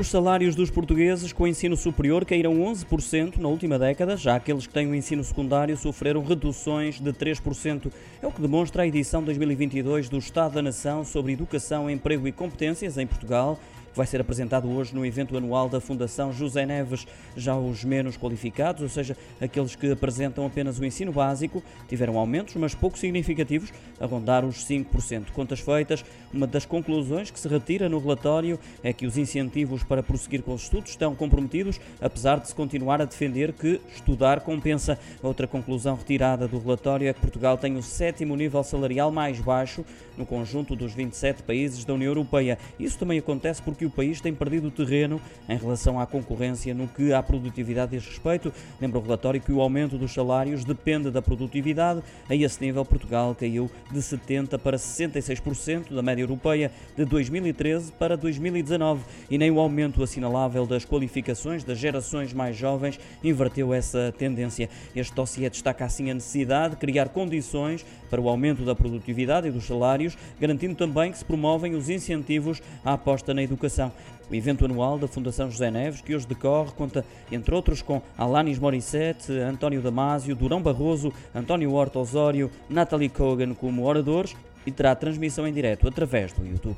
Os salários dos portugueses com ensino superior caíram 11% na última década, já aqueles que têm o ensino secundário sofreram reduções de 3%. É o que demonstra a edição 2022 do Estado da Nação sobre Educação, Emprego e Competências em Portugal, vai ser apresentado hoje no evento anual da Fundação José Neves. Já os menos qualificados, ou seja, aqueles que apresentam apenas o ensino básico, tiveram aumentos, mas pouco significativos, a rondar os 5%. Contas feitas, uma das conclusões que se retira no relatório é que os incentivos para prosseguir com os estudos estão comprometidos, apesar de se continuar a defender que estudar compensa. Outra conclusão retirada do relatório é que Portugal tem o sétimo nível salarial mais baixo no conjunto dos 27 países da União Europeia. Isso também acontece porque que o país tem perdido terreno em relação à concorrência no que à produtividade diz respeito. Lembra o relatório que o aumento dos salários depende da produtividade. A esse nível, Portugal caiu de 70% para 66% da média europeia de 2013 para 2019 e nem o aumento assinalável das qualificações das gerações mais jovens inverteu essa tendência. Este dossiê destaca assim a necessidade de criar condições para o aumento da produtividade e dos salários, garantindo também que se promovem os incentivos à aposta na educação O evento anual da Fundação José Neves, que hoje decorre, conta, entre outros, com Alanis Morissette, António Damasio, Durão Barroso, António Horta Osório, Natalie Kogan como oradores e terá transmissão em direto através do YouTube.